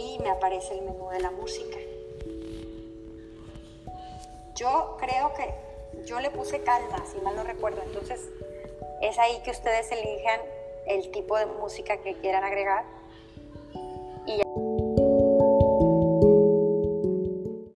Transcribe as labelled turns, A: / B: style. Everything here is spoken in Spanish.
A: y me aparece el menú de la música. Yo creo que yo le puse calma, si mal no recuerdo, entonces es ahí que ustedes elijan el tipo de música que quieran agregar y ya.